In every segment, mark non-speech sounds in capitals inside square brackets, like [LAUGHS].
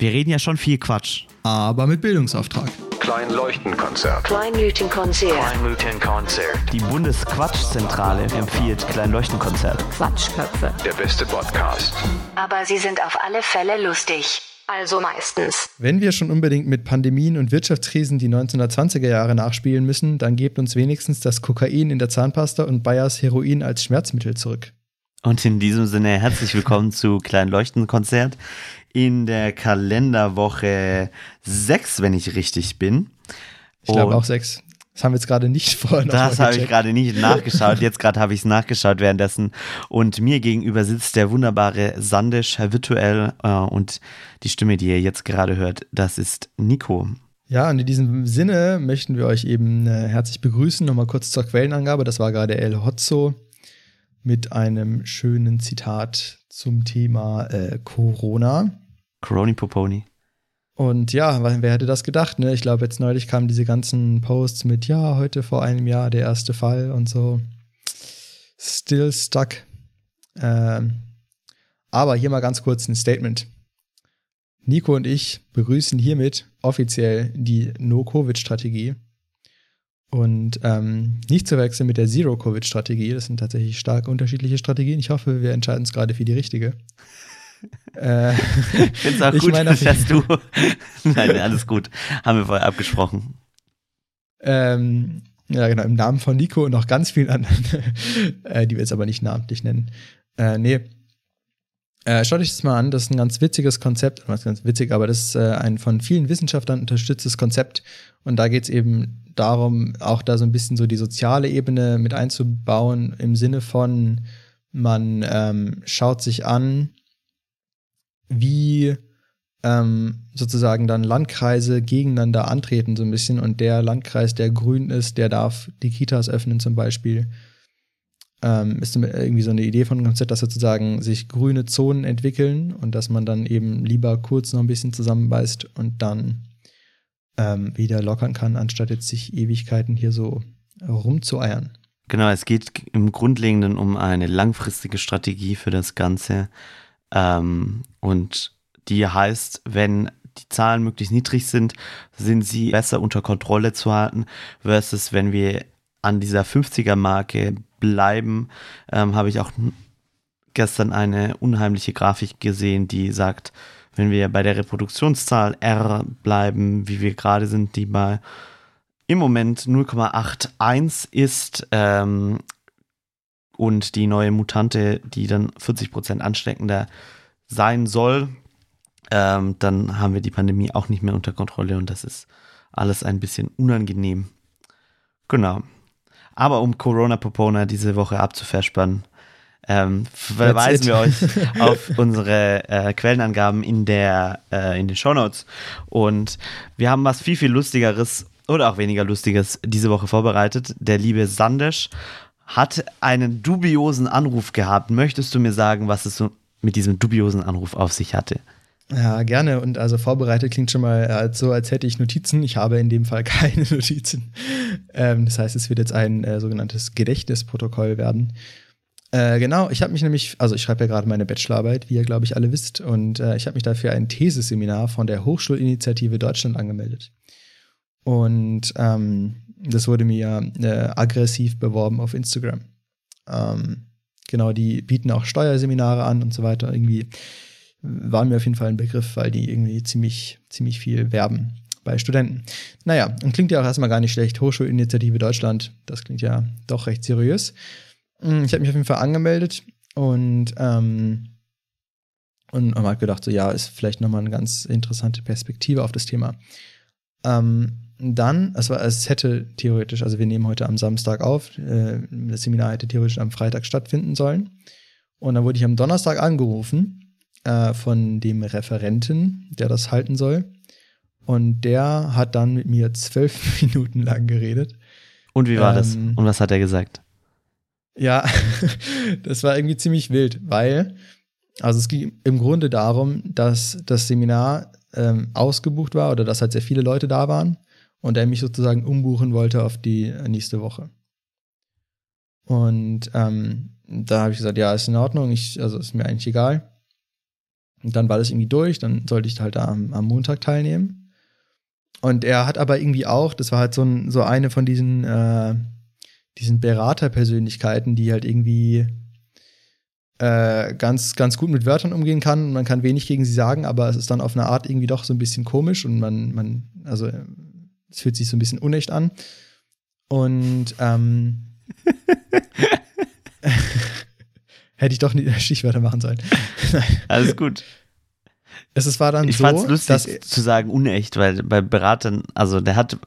Wir reden ja schon viel Quatsch. Aber mit Bildungsauftrag. Kleinleuchtenkonzert. Kleinleuchtenkonzert. Kleinleuchtenkonzert. Die Bundesquatschzentrale empfiehlt Kleinleuchtenkonzert. Quatschköpfe. Der beste Podcast. Aber sie sind auf alle Fälle lustig. Also meistens. Wenn wir schon unbedingt mit Pandemien und Wirtschaftskrisen die 1920er Jahre nachspielen müssen, dann gebt uns wenigstens das Kokain in der Zahnpasta und Bayers Heroin als Schmerzmittel zurück. Und in diesem Sinne herzlich willkommen zu Kleinleuchtenkonzert in der Kalenderwoche 6, wenn ich richtig bin. Ich glaube auch sechs. Das haben wir jetzt gerade nicht [LAUGHS] vorher noch Das habe ich gerade nicht nachgeschaut. [LAUGHS] Jetzt gerade habe ich es nachgeschaut währenddessen. Und mir gegenüber sitzt der wunderbare Sandisch virtuell. Äh, und die Stimme, die ihr jetzt gerade hört, das ist Nico. Ja, und in diesem Sinne möchten wir euch eben äh, herzlich begrüßen. Nochmal kurz zur Quellenangabe. Das war gerade El Hotzo mit einem schönen Zitat zum Thema äh, Corona. Coroni Poponi. Und ja, wer hätte das gedacht, ne? Ich glaube, jetzt neulich kamen diese ganzen Posts mit, ja, heute vor einem Jahr der erste Fall und so. Still stuck. Ähm, aber hier mal ganz kurz ein Statement. Nico und ich begrüßen hiermit offiziell die No-Covid-Strategie. Und ähm, nicht zu wechseln mit der Zero-Covid-Strategie. Das sind tatsächlich stark unterschiedliche Strategien. Ich hoffe, wir entscheiden uns gerade für die richtige. [LAUGHS] äh, [LAUGHS] Ich finde es auch gut, meine, auf- dass du. [LAUGHS] Nein, alles gut. Haben wir vorher abgesprochen. Ähm, ja, genau, im Namen von Nico und noch ganz vielen anderen, äh, die wir jetzt aber nicht namentlich nennen. Äh, nee. Äh, schaut euch das mal an, das ist ein ganz witziges Konzept, was ganz witzig, aber das ist äh, ein von vielen Wissenschaftlern unterstütztes Konzept. Und da geht es eben darum, auch da so ein bisschen so die soziale Ebene mit einzubauen, im Sinne von, man ähm, schaut sich an, wie ähm, sozusagen dann Landkreise gegeneinander antreten, so ein bisschen. Und der Landkreis, der grün ist, der darf die Kitas öffnen, zum Beispiel. Ähm, ist irgendwie so eine Idee von dem Konzept, dass sozusagen sich grüne Zonen entwickeln und dass man dann eben lieber kurz noch ein bisschen zusammenbeißt und dann ähm, wieder lockern kann, anstatt jetzt sich Ewigkeiten hier so rumzueiern. Genau, es geht im Grundlegenden um eine langfristige Strategie für das Ganze. Ähm, und die heißt, wenn die Zahlen möglichst niedrig sind, sind sie besser unter Kontrolle zu halten, versus wenn wir an dieser 50er-Marke bleiben, ähm, habe ich auch gestern eine unheimliche Grafik gesehen, die sagt, wenn wir bei der Reproduktionszahl R bleiben, wie wir gerade sind, die bei im Moment 0,81 ist ähm, und die neue Mutante, die dann 40% ansteckender sein soll, ähm, dann haben wir die Pandemie auch nicht mehr unter Kontrolle und das ist alles ein bisschen unangenehm. Genau. Aber um Corona Popona diese Woche abzuverspannen, ähm, verweisen wir euch auf unsere äh, Quellenangaben in, der, äh, in den Shownotes. Und wir haben was viel, viel Lustigeres oder auch weniger Lustiges diese Woche vorbereitet. Der liebe Sandesch hat einen dubiosen Anruf gehabt. Möchtest du mir sagen, was es so mit diesem dubiosen Anruf auf sich hatte? Ja, gerne. Und also vorbereitet klingt schon mal als so, als hätte ich Notizen. Ich habe in dem Fall [LAUGHS] keine Notizen. Ähm, das heißt, es wird jetzt ein äh, sogenanntes Gedächtnisprotokoll werden. Äh, genau, ich habe mich nämlich, also ich schreibe ja gerade meine Bachelorarbeit, wie ihr, glaube ich, alle wisst. Und äh, ich habe mich dafür ein Theseseminar von der Hochschulinitiative Deutschland angemeldet. Und ähm, das wurde mir äh, aggressiv beworben auf Instagram. Ähm, genau, die bieten auch Steuerseminare an und so weiter. Irgendwie war mir auf jeden Fall ein Begriff, weil die irgendwie ziemlich, ziemlich viel werben bei Studenten. Naja, und klingt ja auch erstmal gar nicht schlecht. Hochschulinitiative Deutschland, das klingt ja doch recht seriös. Mm, Ich habe mich auf jeden Fall angemeldet und, ähm, und habe gedacht, so ja, ist vielleicht nochmal eine ganz interessante Perspektive auf das Thema. Ähm, dann, es, war, es hätte theoretisch, also wir nehmen heute am Samstag auf, äh, das Seminar hätte theoretisch am Freitag stattfinden sollen. Und dann wurde ich am Donnerstag angerufen äh, von dem Referenten, der das halten soll. Und der hat dann mit mir zwölf [LAUGHS] Minuten lang geredet. Und wie war das? Ähm, Und was hat er gesagt? Ja, [LAUGHS] das war irgendwie ziemlich wild, weil, also es ging im Grunde darum, dass das Seminar ähm, ausgebucht war oder dass halt sehr viele Leute da waren und er mich sozusagen umbuchen wollte auf die nächste Woche. Und ähm, da habe ich gesagt, ja, ist in Ordnung, ich, also ist mir eigentlich egal. Und dann war das irgendwie durch, dann sollte ich halt da am, am Montag teilnehmen. Und er hat aber irgendwie auch, das war halt so, ein, so eine von diesen, äh, diesen Beraterpersönlichkeiten, die halt irgendwie äh, ganz, ganz gut mit Wörtern umgehen kann. Man kann wenig gegen sie sagen, aber es ist dann auf eine Art irgendwie doch so ein bisschen komisch und man, man, also es fühlt sich so ein bisschen unecht an. Und ähm, [LAUGHS] hätte ich doch nie [LAUGHS] Stichwörter machen sollen. [LAUGHS] Alles gut. Es es war dann Ich so, fand's lustig zu sagen unecht, weil bei Beratern, also der hat,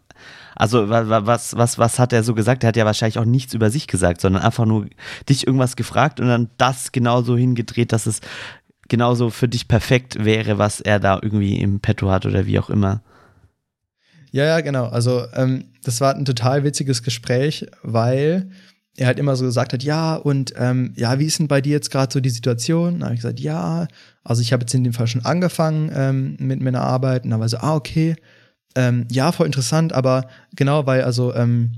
also wa- wa- was, was, was hat er so gesagt? Der hat ja wahrscheinlich auch nichts über sich gesagt, sondern einfach nur dich irgendwas gefragt und dann das genauso hingedreht, dass es genauso für dich perfekt wäre, was er da irgendwie im Petto hat oder wie auch immer. Ja, ja, genau. Also ähm, das war ein total witziges Gespräch, weil er halt immer so gesagt hat, ja, und ähm, ja, wie ist denn bei dir jetzt gerade so die Situation? Da habe ich gesagt, ja, also ich habe jetzt in dem Fall schon angefangen ähm, mit meiner Arbeit. Und dann war so, ah, okay, ähm, ja, voll interessant, aber genau, weil also ähm,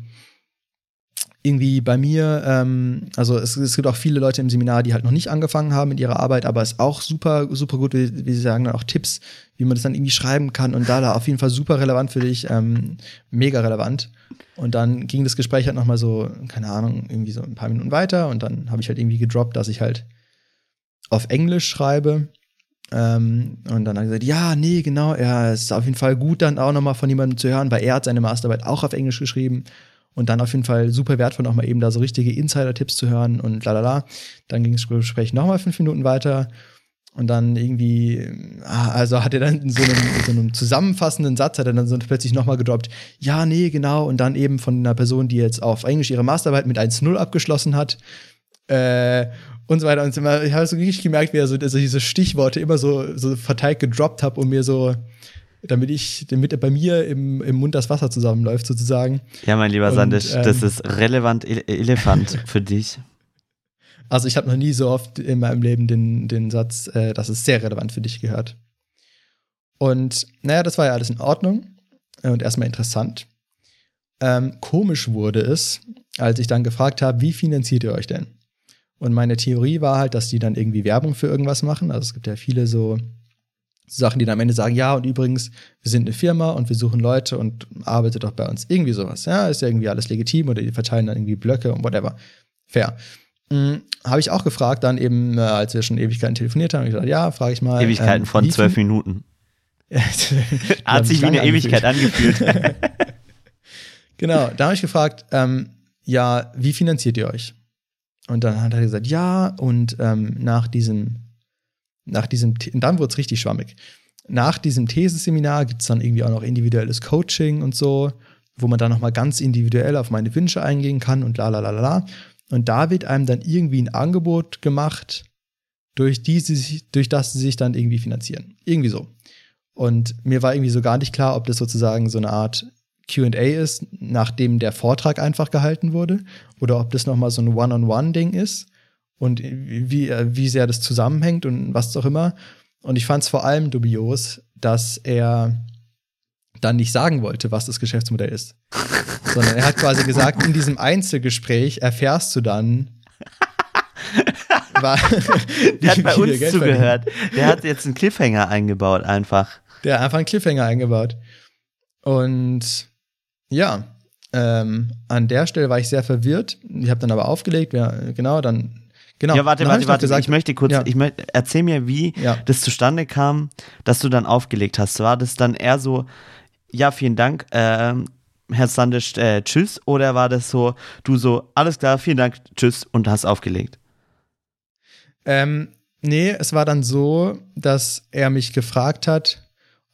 irgendwie bei mir, ähm, also es, es gibt auch viele Leute im Seminar, die halt noch nicht angefangen haben mit ihrer Arbeit, aber es ist auch super, super gut, wie, wie sie sagen, dann auch Tipps, wie man das dann irgendwie schreiben kann und da, da auf jeden Fall super relevant für dich, ähm, mega relevant. Und dann ging das Gespräch halt nochmal so, keine Ahnung, irgendwie so ein paar Minuten weiter und dann habe ich halt irgendwie gedroppt, dass ich halt auf Englisch schreibe. Ähm, und dann hat er gesagt, ja, nee, genau, ja, es ist auf jeden Fall gut, dann auch nochmal von jemandem zu hören, weil er hat seine Masterarbeit auch auf Englisch geschrieben. Und dann auf jeden Fall super wertvoll, nochmal eben da so richtige Insider-Tipps zu hören und lalala. Dann ging das Gespräch nochmal fünf Minuten weiter. Und dann irgendwie, ah, also hat er dann in so einem, in so einem zusammenfassenden Satz, hat er dann so plötzlich nochmal gedroppt, ja, nee, genau, und dann eben von einer Person, die jetzt auf Englisch ihre Masterarbeit mit 1-0 abgeschlossen hat, äh, und so weiter und so weiter. Ich habe so richtig gemerkt, wie er so also diese Stichworte immer so, so verteilt gedroppt hat, um mir so, damit ich, damit bei mir im, im Mund das Wasser zusammenläuft, sozusagen. Ja, mein lieber Und, Sandisch, das ähm, ist relevant Ele Elefant für dich. [LAUGHS] Also ich habe noch nie so oft in meinem Leben den, den Satz, äh, das ist sehr relevant für dich gehört. Und naja, das war ja alles in Ordnung äh, und erstmal interessant. Ähm, komisch wurde es, als ich dann gefragt habe, wie finanziert ihr euch denn? Und meine Theorie war halt, dass die dann irgendwie Werbung für irgendwas machen. Also es gibt ja viele so Sachen, die dann am Ende sagen, ja, und übrigens, wir sind eine Firma und wir suchen Leute und arbeitet doch bei uns. Irgendwie sowas. Ja, ist ja irgendwie alles legitim oder die verteilen dann irgendwie Blöcke und whatever. Fair. Mhm, habe ich auch gefragt, dann eben, äh, als wir schon Ewigkeiten telefoniert haben, hab ich gesagt, ja, frage ich mal. Ewigkeiten ähm, von zwölf Minuten. [LAUGHS] Hat sich wie eine Ewigkeit angefühlt. [LAUGHS] Genau, da habe ich gefragt, ähm, ja, wie finanziert ihr euch? Und dann hat er gesagt, ja, und ähm, nach diesem, nach diesem, und dann wurde es richtig schwammig. Nach diesem Thesenseminar gibt es dann irgendwie auch noch individuelles Coaching und so, wo man dann nochmal ganz individuell auf meine Wünsche eingehen kann und la la la la la. Und da wird einem dann irgendwie ein Angebot gemacht, durch, die sie durch das sie sich dann irgendwie finanzieren. Irgendwie so. Und mir war irgendwie so gar nicht klar, ob das sozusagen so eine Art QA ist, nachdem der Vortrag einfach gehalten wurde, oder ob das nochmal so ein One-on-One-Ding ist und wie, wie sehr das zusammenhängt und was auch immer. Und ich fand es vor allem dubios, dass er dann nicht sagen wollte, was das Geschäftsmodell ist. Sondern er hat quasi gesagt, in diesem Einzelgespräch erfährst du dann, [LAUGHS] wa- [LAUGHS] Der hat bei uns Geld zugehört. Der hat jetzt einen Cliffhanger eingebaut, einfach. Der hat einfach einen Cliffhanger eingebaut. Und ja, ähm, an der Stelle war ich sehr verwirrt. Ich habe dann aber aufgelegt, ja, genau, dann genau. Ja, warte, dann warte, warte. gesagt, ich möchte kurz, ja. ich möchte, erzähl mir, wie Ja. das zustande kam, dass du dann aufgelegt hast. War das dann eher so, ja, vielen Dank, ähm, Herr Sandisch, äh, tschüss? Oder war das so, du so, alles klar, vielen Dank, tschüss und hast aufgelegt? Ähm, nee, es war dann so, dass er mich gefragt hat,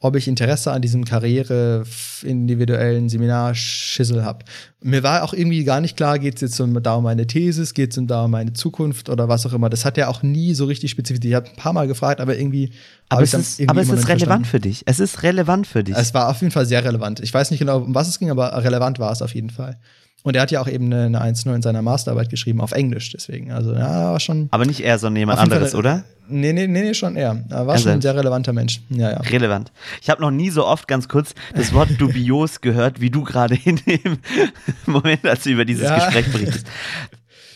ob ich Interesse an diesem Karriere-individuellen Seminarschissel habe. Mir war auch irgendwie gar nicht klar, geht es jetzt um, da um meine Thesis, geht es um da um meine Zukunft oder was auch immer. Das hat er auch nie so richtig spezifisch. Ich habe ein paar Mal gefragt, aber irgendwie. Aber es ist, aber es ist relevant verstanden. für dich. Es ist relevant für dich. Es war auf jeden Fall sehr relevant. Ich weiß nicht genau, um was es ging, aber relevant war es auf jeden Fall. Und er hat ja auch eben eine, eine 1.0 in seiner Masterarbeit geschrieben, auf Englisch deswegen. Also, ja, war schon. aber nicht eher, sondern jemand anderes, Fall- oder? Nee, nee, nee, nee, schon er. Er war Er schon ein sehr relevanter Mensch. Ja, ja. Relevant. Ich habe noch nie so oft ganz kurz das Wort [LAUGHS] dubios gehört, wie du gerade in dem [LAUGHS] Moment, als du über dieses Ja. Gespräch berichtest.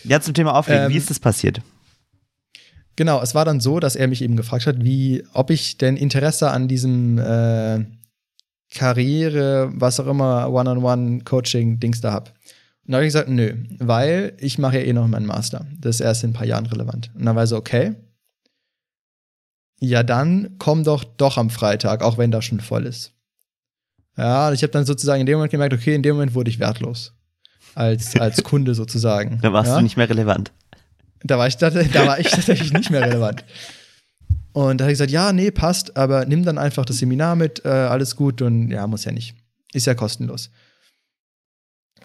Ja, zum Thema Auflegen. Ähm, wie ist das passiert? Genau, es war dann so, dass er mich eben gefragt hat, wie, ob ich denn Interesse an diesem äh, Karriere, was auch immer, One-on-One-Coaching-Dings da hab. Und da habe ich gesagt, nö, weil ich mache ja eh noch meinen Master. Das ist erst in ein paar Jahren relevant. Und dann war so, okay. Ja, dann komm doch doch am Freitag, auch wenn das schon voll ist. Ja, ich habe dann sozusagen in dem Moment gemerkt, okay, in dem Moment wurde ich wertlos. Als, als [LAUGHS] Kunde sozusagen. Da warst ja? du nicht mehr relevant. Da war ich, da, da war ich tatsächlich nicht mehr relevant. Und da habe ich gesagt, ja, nee, passt, aber nimm dann einfach das Seminar mit, äh, alles gut und ja, muss ja nicht. Ist ja kostenlos.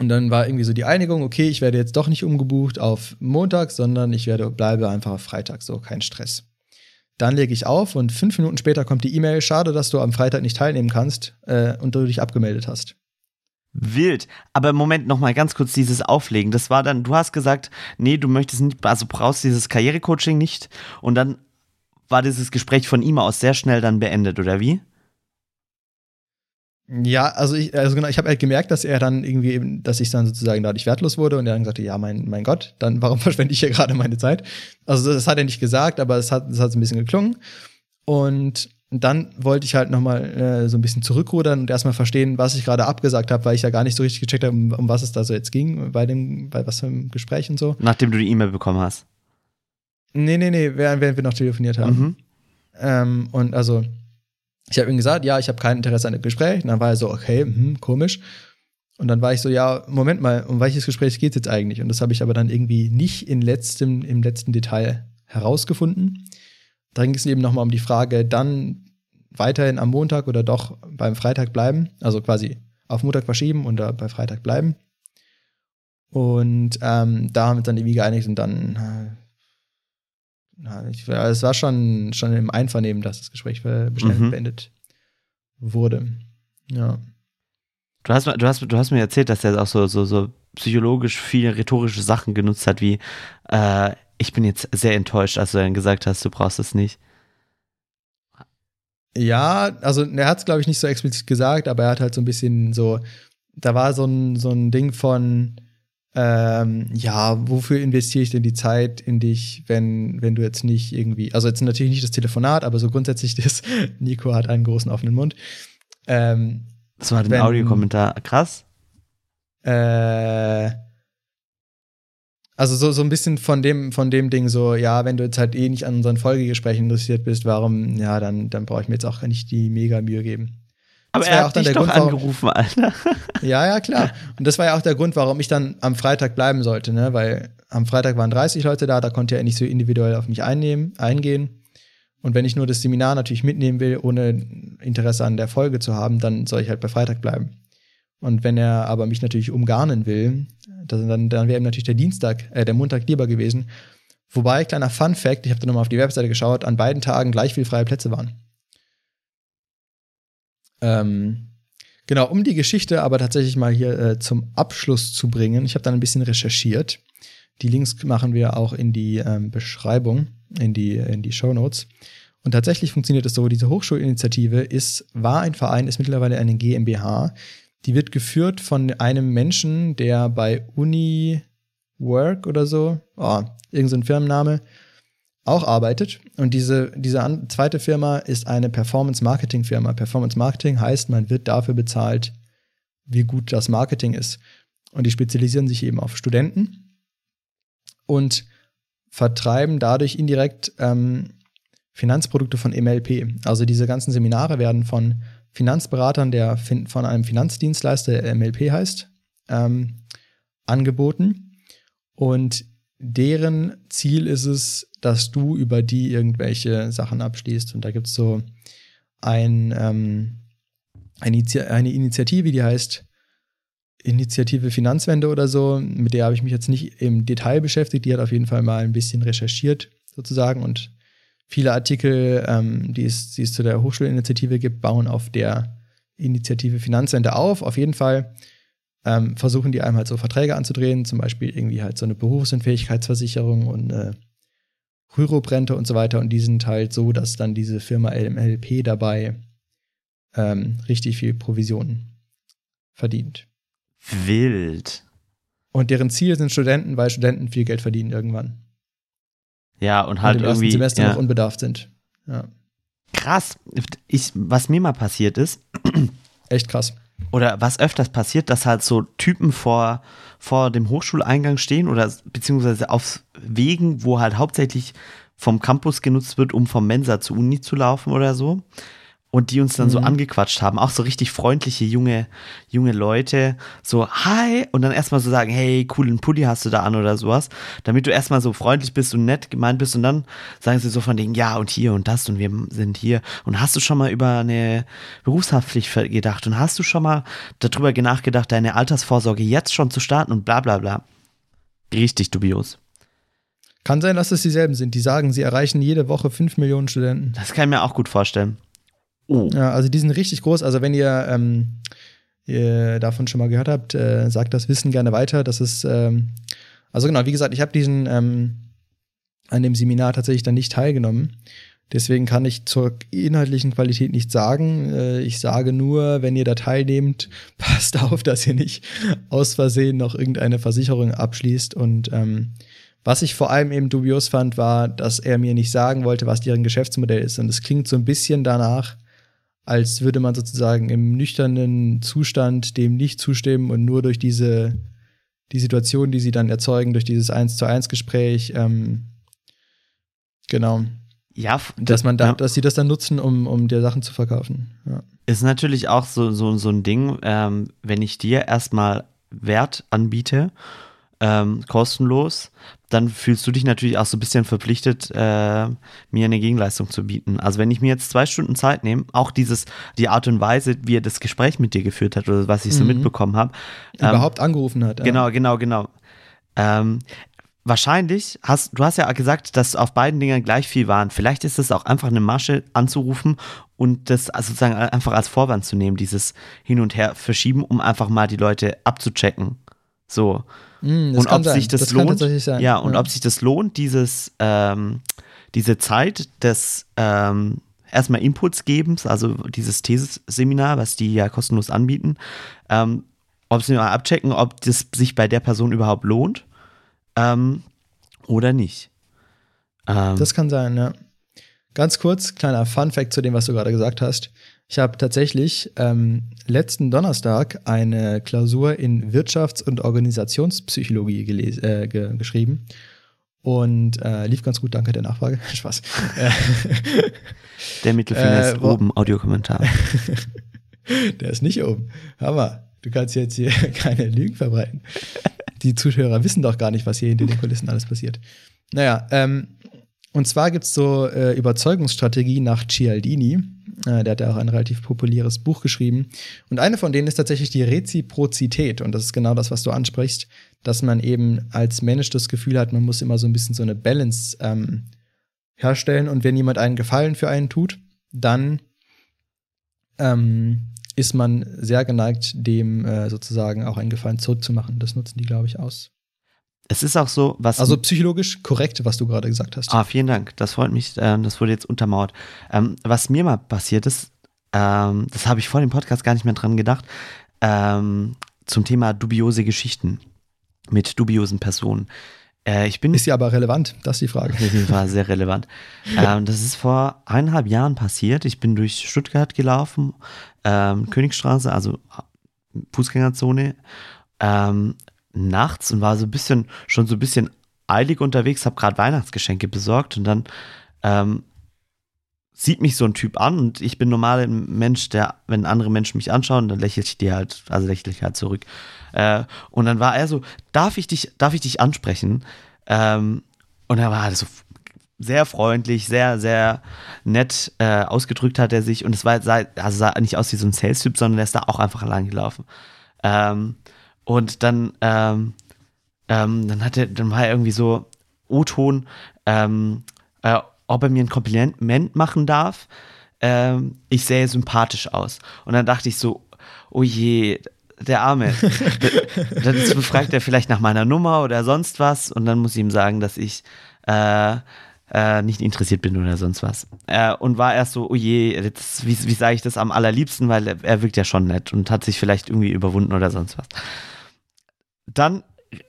Und dann war irgendwie so die Einigung, okay, ich werde jetzt doch nicht umgebucht auf Montag, sondern ich werde bleibe einfach auf Freitag, so kein Stress. Dann lege ich auf und fünf Minuten später kommt die E-Mail, schade, dass du am Freitag nicht teilnehmen kannst äh, und du dich abgemeldet hast. Wild. Aber Moment, noch mal ganz kurz dieses Auflegen. Das war dann, du hast gesagt, nee, du möchtest nicht, also brauchst dieses Karrierecoaching nicht. Und dann war dieses Gespräch von ihm aus sehr schnell dann beendet, oder wie? Ja, also ich, also genau, ich habe halt gemerkt, dass er dann irgendwie, eben, dass ich dann sozusagen dadurch wertlos wurde und er dann sagte, ja, mein, mein Gott, dann warum [LAUGHS] verschwende ich hier gerade meine Zeit? Also das hat er nicht gesagt, aber es hat, es hat so ein bisschen geklungen. Und dann wollte ich halt nochmal äh, so ein bisschen zurückrudern und erstmal verstehen, was ich gerade abgesagt habe, weil ich ja gar nicht so richtig gecheckt habe, um, um was es da so jetzt ging, bei dem, bei was für einem Gespräch und so. Nachdem du die E-Mail bekommen hast. Nee, nee, nee, während, während wir noch telefoniert haben. Mhm. Ähm, und also, ich habe ihm gesagt, ja, ich habe kein Interesse an dem Gespräch. Und dann war er so, okay, hm, komisch. Und dann war ich so, ja, Moment mal, um welches Gespräch geht es jetzt eigentlich? Und das habe ich aber dann irgendwie nicht in letztem, im letzten Detail herausgefunden. Da ging es eben nochmal um die Frage, dann weiterhin am Montag oder doch beim Freitag bleiben, also quasi auf Montag verschieben und bei Freitag bleiben. Und ähm, da haben wir uns dann irgendwie geeinigt und dann, äh, na, ich, es war schon, schon im Einvernehmen, dass das Gespräch Mhm. beendet wurde. Ja. Du hast, du hast, du hast mir erzählt, dass er auch so, so, so psychologisch viele rhetorische Sachen genutzt hat, wie äh, ich bin jetzt sehr enttäuscht, als du dann gesagt hast, du brauchst es nicht. Ja, also er hat es, glaube ich, nicht so explizit gesagt, aber er hat halt so ein bisschen so, da war so ein, so ein Ding von, ähm, ja, wofür investiere ich denn die Zeit in dich, wenn, wenn du jetzt nicht irgendwie, also jetzt natürlich nicht das Telefonat, aber so grundsätzlich das, [LAUGHS] Nico hat einen großen offenen Mund. Ähm, Das war ein Audiokommentar. Krass. äh, also so, so ein bisschen von dem, von dem Ding so, ja, wenn du jetzt halt eh nicht an unseren Folgegesprächen interessiert bist, warum, ja, dann, dann brauche ich mir jetzt auch nicht die mega Mühe geben. Aber er hat dann dich der doch Grund, warum- angerufen, Alter. [LAUGHS] Ja, ja, klar. Und das war ja auch der Grund, warum ich dann am Freitag bleiben sollte, ne? Weil am Freitag waren 30 Leute da, da konnte er nicht so individuell auf mich einnehmen, eingehen. Und wenn ich nur das Seminar natürlich mitnehmen will, ohne Interesse an der Folge zu haben, dann soll ich halt bei Freitag bleiben. Und wenn er aber mich natürlich umgarnen will, dann, dann, dann wäre ihm natürlich der Dienstag, äh, der Montag lieber gewesen. Wobei, kleiner Fun Fact, ich habe dann nochmal auf die Webseite geschaut, an beiden Tagen gleich viel freie Plätze waren. Ähm, genau, um die Geschichte aber tatsächlich mal hier äh, zum Abschluss zu bringen. Ich habe dann ein bisschen recherchiert. Die Links machen wir auch in die ähm, Beschreibung, in die, in die Show Notes. Und tatsächlich funktioniert es so, diese Hochschulinitiative ist, war ein Verein, ist mittlerweile eine GmbH. Die wird geführt von einem Menschen, der bei Uni Work oder so, oh, irgendein so Firmenname, auch arbeitet. Und diese, diese zweite Firma ist eine Performance-Marketing-Firma. Performance-Marketing heißt, man wird dafür bezahlt, wie gut das Marketing ist. Und die spezialisieren sich eben auf Studenten und vertreiben dadurch indirekt ähm, Finanzprodukte von MLP. Also diese ganzen Seminare werden von Finanzberatern, der fin von einem Finanzdienstleister, der MLP heißt, ähm, angeboten. Und deren Ziel ist es, dass du über die irgendwelche Sachen abschließt. Und da gibt es so ein, ähm, eine, eine Initiative, die heißt Initiative Finanzwende oder so. Mit der habe ich mich jetzt nicht im Detail beschäftigt. Die hat auf jeden Fall mal ein bisschen recherchiert, sozusagen. Und viele Artikel, ähm, die, es, die es zu der Hochschulinitiative gibt, bauen auf der Initiative Finanzwende auf. Auf jeden Fall ähm, versuchen die einem halt so Verträge anzudrehen, zum Beispiel irgendwie halt so eine Berufsunfähigkeitsversicherung und äh, Rürup-Rente und so weiter. Und die sind halt so, dass dann diese Firma LMLP dabei ähm, richtig viel Provision verdient. Wild. Und deren Ziel sind Studenten, weil Studenten viel Geld verdienen irgendwann. Ja, und und halt im ersten irgendwie. Semester ja. noch unbedarft sind. Ja, Krass. Ich, was mir mal passiert ist, [CLEARS THROAT] echt krass. Oder was öfters passiert, dass halt so Typen vor, vor dem Hochschuleingang stehen oder beziehungsweise auf Wegen, wo halt hauptsächlich vom Campus genutzt wird, um vom Mensa zur Uni zu laufen oder so. Und die uns dann so Mhm. angequatscht haben, auch so richtig freundliche junge, junge Leute, so hi und dann erstmal so sagen, hey, coolen Pulli hast du da an oder sowas, damit du erstmal so freundlich bist und nett gemeint bist und dann sagen sie so von denen, ja und hier und das und wir sind hier und hast du schon mal über eine Berufshaftpflicht gedacht und hast du schon mal darüber nachgedacht, deine Altersvorsorge jetzt schon zu starten und bla bla bla. Richtig dubios. Kann sein, dass es dieselben sind. Die sagen, sie erreichen jede Woche 5 Millionen Studenten. Das kann ich mir auch gut vorstellen. Oh. Ja, also die sind richtig groß. Also wenn ihr, ähm, ihr davon schon mal gehört habt, äh, sagt das Wissen gerne weiter. Das ist, ähm, also genau, wie gesagt, ich habe diesen ähm, an dem Seminar tatsächlich dann nicht teilgenommen. Deswegen kann ich zur inhaltlichen Qualität nichts sagen. Äh, ich sage nur, wenn ihr da teilnehmt, [LAUGHS] passt auf, dass ihr nicht aus Versehen noch irgendeine Versicherung abschließt. Und ähm, was ich vor allem eben dubios fand, war, dass er mir nicht sagen wollte, was deren Geschäftsmodell ist. Und es klingt so ein bisschen danach, als würde man sozusagen im nüchternen Zustand dem nicht zustimmen und nur durch diese die Situation, die sie dann erzeugen, durch dieses eins zu eins Gespräch, ähm, genau, Ja, dass man da, ja. dass sie das dann nutzen, um, um dir Sachen zu verkaufen. Ja. Ist natürlich auch so, so, so ein Ding, ähm, wenn ich dir erstmal Wert anbiete, ähm, kostenlos, dann fühlst du dich natürlich auch so ein bisschen verpflichtet, äh, mir eine Gegenleistung zu bieten. Also wenn ich mir jetzt zwei Stunden Zeit nehme, auch dieses, die Art und Weise, wie er das Gespräch mit dir geführt hat oder was ich so Mhm. mitbekommen habe. ähm, Überhaupt angerufen hat. Ja. Genau, genau, genau. Ähm, wahrscheinlich hast du hast ja gesagt, dass auf beiden Dingern gleich viel waren. Vielleicht ist es auch einfach eine Masche anzurufen und das sozusagen einfach als Vorwand zu nehmen, dieses Hin und Her verschieben, um einfach mal die Leute abzuchecken. So. Mm, und ob sich das, das lohnt. Ja, und ob sich das lohnt, dieses, ähm, diese Zeit des ähm, erstmal Inputsgebens, also dieses Thesisseminar, was die ja kostenlos anbieten, ähm, ob sie mal abchecken, ob das sich bei der Person überhaupt lohnt ähm, oder nicht. Ähm, Das kann sein, ja. Ganz kurz, kleiner Fun-Fact zu dem, was du gerade gesagt hast. Ich habe tatsächlich ähm, letzten Donnerstag eine Klausur in Wirtschafts- und Organisationspsychologie äh, ge geschrieben. Und äh, lief ganz gut, danke der Nachfrage. [LAUGHS] Spaß. Der Mittelfinger äh, ist oben, Audiokommentar. [LAUGHS] der ist nicht oben. Hammer. Du kannst jetzt hier [LAUGHS] keine Lügen verbreiten. Die Zuschauer wissen doch gar nicht, was hier hinter den Kulissen alles passiert. Naja, ähm, und zwar gibt es so äh, Überzeugungsstrategien nach Cialdini. Äh, der hat ja auch ein relativ populäres Buch geschrieben. Und eine von denen ist tatsächlich die Reziprozität. Und das ist genau das, was du ansprichst, dass man eben als Mensch das Gefühl hat, man muss immer so ein bisschen so eine Balance ähm, herstellen. Und wenn jemand einen Gefallen für einen tut, dann ähm, ist man sehr geneigt, dem äh, sozusagen auch einen Gefallen zurückzumachen. Das nutzen die, glaube ich, aus. Es ist auch so, was. Also psychologisch korrekt, was du gerade gesagt hast. Ah, vielen Dank. Das freut mich. Ähm, das wurde jetzt untermauert. Ähm, was mir mal passiert ist, ähm, das habe ich vor dem Podcast gar nicht mehr dran gedacht, ähm, zum Thema dubiose Geschichten mit dubiosen Personen. Äh, ich bin Ist ja aber relevant, das ist die Frage. Das war sehr relevant. [LAUGHS] das ist vor eineinhalb Jahren passiert. Ich bin durch Stuttgart gelaufen, Königstraße, also Fußgängerzone, ähm, nachts und war so ein bisschen, schon so ein bisschen eilig unterwegs, habe gerade Weihnachtsgeschenke besorgt und dann ähm, sieht mich so ein Typ an und ich bin normal ein Mensch, der, wenn andere Menschen mich anschauen, dann lächle ich dir halt, also lächle ich halt zurück. Äh, und dann war er so, darf ich dich, darf ich dich ansprechen? Ähm, und er war so sehr freundlich, sehr, sehr nett äh, ausgedrückt hat er sich und es war, sah, also sah nicht aus wie so ein Sales-Typ, sondern er ist da auch einfach allein gelaufen. Ähm, und dann, ähm, ähm, dann hat er, dann war er irgendwie so O-Ton, ähm, äh, ob er mir ein Kompliment machen darf. Ähm, ich sähe sympathisch aus. Und dann dachte ich so, oh je, der Arme. [LAUGHS] dann fragt er vielleicht nach meiner Nummer oder sonst was und dann muss ich ihm sagen, dass ich äh, äh, nicht interessiert bin oder sonst was. Äh, und war erst so, oh je, jetzt, wie, wie sage ich das am allerliebsten, weil er, er wirkt ja schon nett und hat sich vielleicht irgendwie überwunden oder sonst was. Dann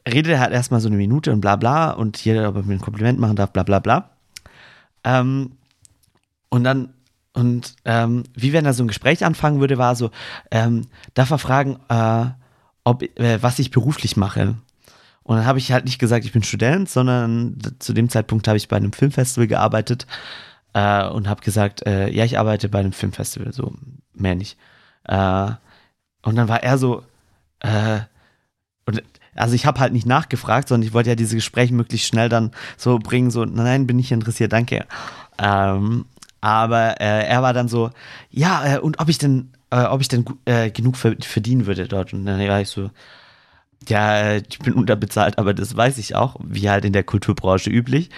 redet er halt erstmal so eine Minute und bla bla und hier, ob er mir ein Kompliment machen darf, bla bla bla. Ähm, und dann, und ähm, wie wenn er so ein Gespräch anfangen würde, war so, ähm, darf er fragen, äh, ob, äh, was ich beruflich mache. Und dann habe ich halt nicht gesagt, ich bin Student, sondern zu dem Zeitpunkt habe ich bei einem Filmfestival gearbeitet äh, und habe gesagt, äh, ja, ich arbeite bei einem Filmfestival, so mehr nicht. Äh, und dann war er so, äh, und also ich habe halt nicht nachgefragt, sondern ich wollte ja diese Gespräche möglichst schnell dann so bringen, so, nein, bin nicht interessiert, danke. Ähm, aber äh, er war dann so, ja, äh, und ob ich denn, äh, ob ich denn äh, genug verdienen würde dort. Und dann war ich so, ja, ich bin unterbezahlt, aber das weiß ich auch, wie halt in der Kulturbranche üblich.